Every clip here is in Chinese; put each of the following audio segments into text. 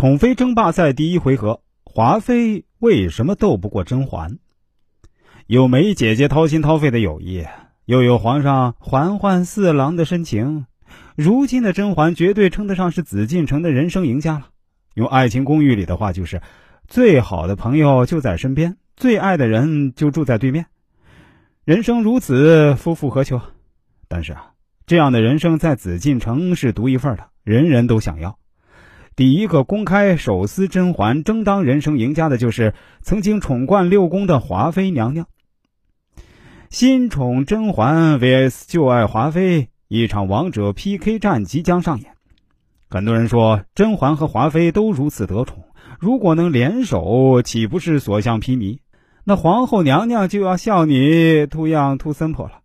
宠妃争霸赛第一回合，华妃为什么斗不过甄嬛？有梅姐姐掏心掏肺的友谊，又有皇上嬛嬛四郎的深情。如今的甄嬛绝对称得上是紫禁城的人生赢家了。用《爱情公寓》里的话就是：最好的朋友就在身边，最爱的人就住在对面。人生如此，夫复何求？但是啊，这样的人生在紫禁城是独一份的，人人都想要。第一个公开手撕甄嬛、争当人生赢家的，就是曾经宠冠六宫的华妃娘娘。新宠甄嬛 vs 旧爱华妃，一场王者 PK 战即将上演。很多人说，甄嬛和华妃都如此得宠，如果能联手，岂不是所向披靡？那皇后娘娘就要笑你 too young too simple 了。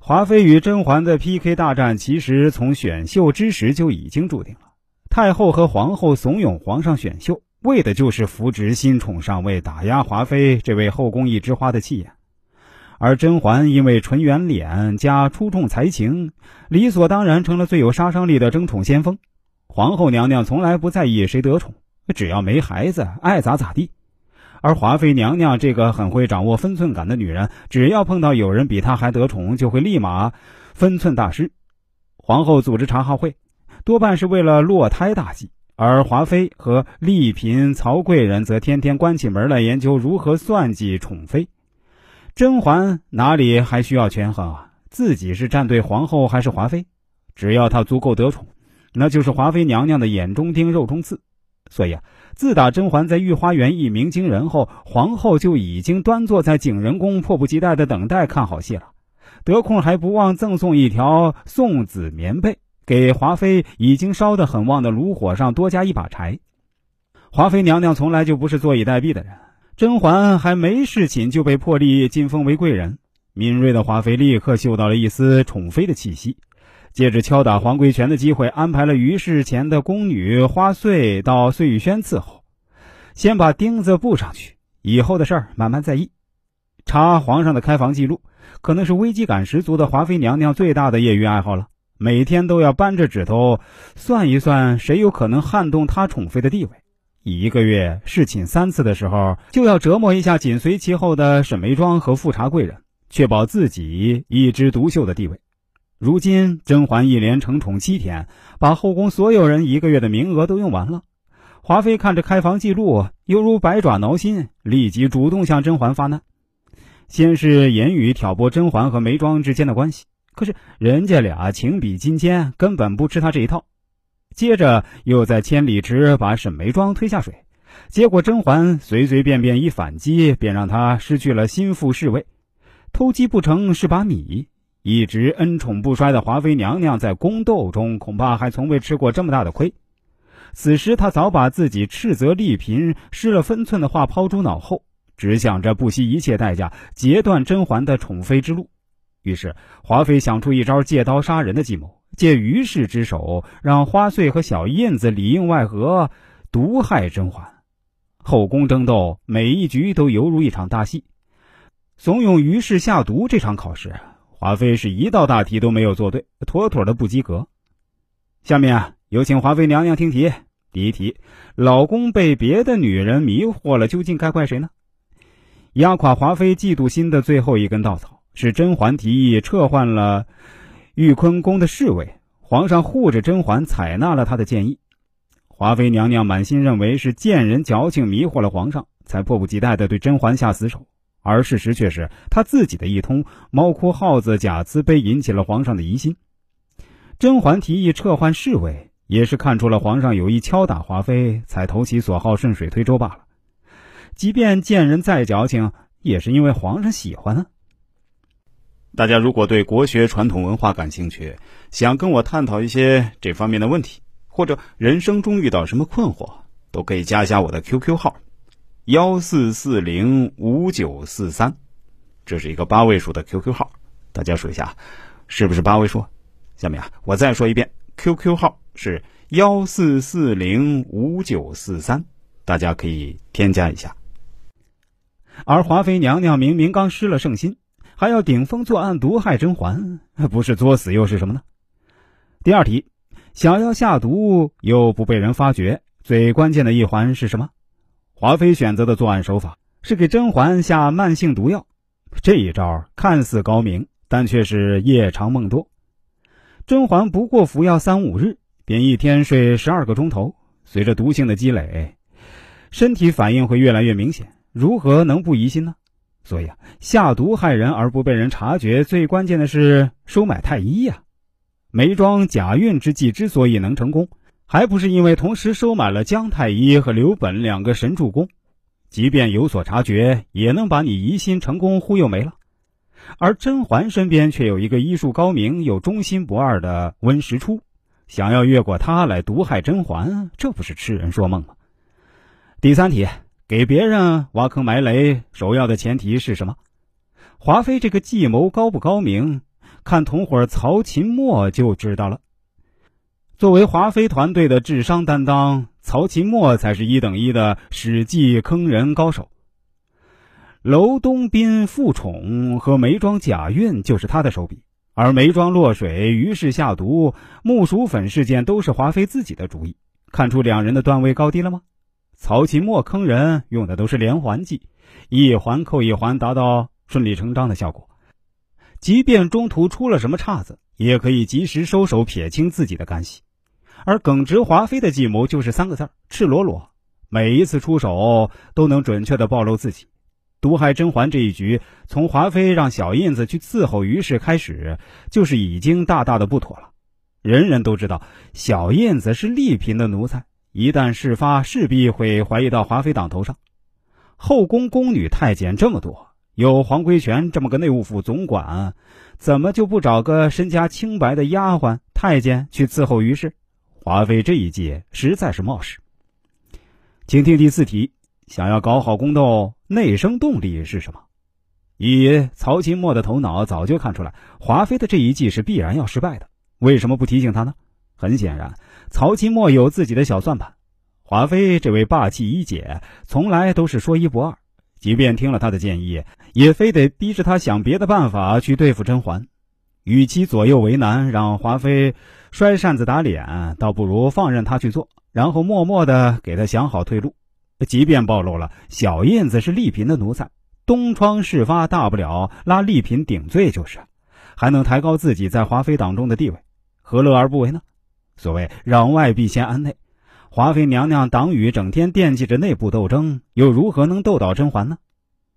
华妃与甄嬛的 PK 大战，其实从选秀之时就已经注定了。太后和皇后怂恿皇上选秀，为的就是扶植新宠上位，打压华妃这位后宫一枝花的气焰。而甄嬛因为纯圆脸加出众才情，理所当然成了最有杀伤力的争宠先锋。皇后娘娘从来不在意谁得宠，只要没孩子，爱咋咋地。而华妃娘娘这个很会掌握分寸感的女人，只要碰到有人比她还得宠，就会立马分寸大失。皇后组织茶话会。多半是为了落胎大计，而华妃和丽嫔、曹贵人则天天关起门来研究如何算计宠妃。甄嬛哪里还需要权衡啊？自己是站队皇后还是华妃？只要她足够得宠，那就是华妃娘娘的眼中钉、肉中刺。所以啊，自打甄嬛在御花园一鸣惊人后，皇后就已经端坐在景仁宫，迫不及待的等待看好戏了。得空还不忘赠送一条送子棉被。给华妃已经烧得很旺的炉火上多加一把柴。华妃娘娘从来就不是坐以待毙的人。甄嬛还没侍寝就被破例晋封为贵人，敏锐的华妃立刻嗅到了一丝宠妃的气息，借着敲打皇贵权的机会，安排了于事前的宫女花穗到碎玉轩伺候，先把钉子布上去，以后的事儿慢慢再议。查皇上的开房记录，可能是危机感十足的华妃娘娘最大的业余爱好了。每天都要扳着指头算一算，谁有可能撼动他宠妃的地位。一个月侍寝三次的时候，就要折磨一下紧随其后的沈眉庄和富察贵人，确保自己一枝独秀的地位。如今甄嬛一连承宠七天，把后宫所有人一个月的名额都用完了。华妃看着开房记录，犹如百爪挠心，立即主动向甄嬛发难。先是言语挑拨甄嬛和眉庄之间的关系。可是人家俩情比金坚，根本不吃他这一套。接着又在千里池把沈眉庄推下水，结果甄嬛随随便便一反击，便让他失去了心腹侍卫。偷鸡不成是把米，一直恩宠不衰的华妃娘娘在宫斗中恐怕还从未吃过这么大的亏。此时她早把自己斥责丽嫔失了分寸的话抛诸脑后，只想着不惜一切代价截断甄嬛的宠妃之路。于是，华妃想出一招借刀杀人的计谋，借于氏之手，让花穗和小燕子里应外合，毒害甄嬛。后宫争斗，每一局都犹如一场大戏。怂恿于氏下毒这场考试，华妃是一道大题都没有做对，妥妥的不及格。下面啊，有请华妃娘娘听题。第一题：老公被别的女人迷惑了，究竟该怪谁呢？压垮华妃嫉妒心的最后一根稻草。是甄嬛提议撤换了玉坤宫的侍卫，皇上护着甄嬛，采纳了他的建议。华妃娘娘满心认为是贱人矫情迷惑了皇上，才迫不及待地对甄嬛下死手，而事实却是她自己的一通猫哭耗子假慈悲引起了皇上的疑心。甄嬛提议撤换侍卫，也是看出了皇上有意敲打华妃，才投其所好，顺水推舟罢了。即便贱人再矫情，也是因为皇上喜欢啊。大家如果对国学传统文化感兴趣，想跟我探讨一些这方面的问题，或者人生中遇到什么困惑，都可以加一下我的 QQ 号：幺四四零五九四三，这是一个八位数的 QQ 号，大家数一下，是不是八位数？下面啊，我再说一遍，QQ 号是幺四四零五九四三，大家可以添加一下。而华妃娘娘明明刚失了圣心。还要顶风作案毒害甄嬛，不是作死又是什么呢？第二题，想要下毒又不被人发觉，最关键的一环是什么？华妃选择的作案手法是给甄嬛下慢性毒药。这一招看似高明，但却是夜长梦多。甄嬛不过服药三五日，便一天睡十二个钟头。随着毒性的积累，身体反应会越来越明显，如何能不疑心呢？所以啊，下毒害人而不被人察觉，最关键的是收买太医呀。梅庄假孕之计之所以能成功，还不是因为同时收买了姜太医和刘本两个神助攻？即便有所察觉，也能把你疑心成功忽悠没了。而甄嬛身边却有一个医术高明又忠心不二的温实初，想要越过他来毒害甄嬛，这不是痴人说梦吗？第三题。给别人挖坑埋雷，首要的前提是什么？华妃这个计谋高不高明？看同伙曹琴墨就知道了。作为华妃团队的智商担当，曹琴墨才是一等一的史记坑人高手。娄东斌复宠和梅庄假孕就是他的手笔，而梅庄落水、于氏下毒、木薯粉事件都是华妃自己的主意。看出两人的段位高低了吗？曹琴墨坑人用的都是连环计，一环扣一环，达到顺理成章的效果。即便中途出了什么岔子，也可以及时收手，撇清自己的干系。而耿直华妃的计谋就是三个字赤裸裸。每一次出手都能准确的暴露自己。毒害甄嬛这一局，从华妃让小印子去伺候于氏开始，就是已经大大的不妥了。人人都知道，小印子是丽嫔的奴才。一旦事发，势必会怀疑到华妃党头上。后宫宫女太监这么多，有黄规全这么个内务府总管，怎么就不找个身家清白的丫鬟太监去伺候于氏？华妃这一计实在是冒失。请听第四题：想要搞好宫斗，内生动力是什么？以曹琴墨的头脑，早就看出来华妃的这一计是必然要失败的。为什么不提醒他呢？很显然。曹琴墨有自己的小算盘，华妃这位霸气一姐从来都是说一不二，即便听了他的建议，也非得逼着他想别的办法去对付甄嬛。与其左右为难，让华妃摔扇子打脸，倒不如放任他去做，然后默默的给他想好退路。即便暴露了小燕子是丽嫔的奴才，东窗事发，大不了拉丽嫔顶罪就是，还能抬高自己在华妃党中的地位，何乐而不为呢？所谓攘外必先安内，华妃娘娘党羽整天惦记着内部斗争，又如何能斗倒甄嬛呢？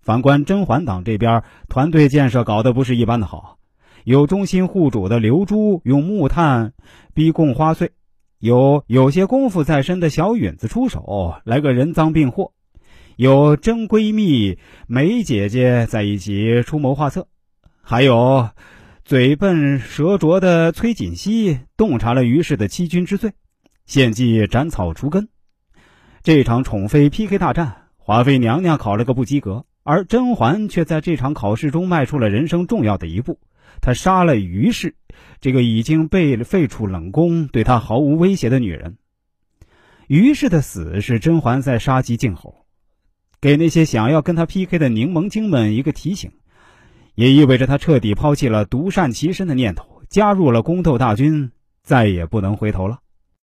反观甄嬛党这边，团队建设搞得不是一般的好，有忠心护主的刘珠用木炭逼供花穗，有有些功夫在身的小允子出手来个人赃并获，有真闺蜜梅姐姐在一起出谋划策，还有。嘴笨舌拙的崔槿汐洞察了于氏的欺君之罪，献计斩草除根。这场宠妃 PK 大战，华妃娘娘考了个不及格，而甄嬛却在这场考试中迈出了人生重要的一步。她杀了于氏，这个已经被废除冷宫、对她毫无威胁的女人。于氏的死是甄嬛在杀鸡儆猴，给那些想要跟她 PK 的柠檬精们一个提醒。也意味着他彻底抛弃了独善其身的念头，加入了宫斗大军，再也不能回头了。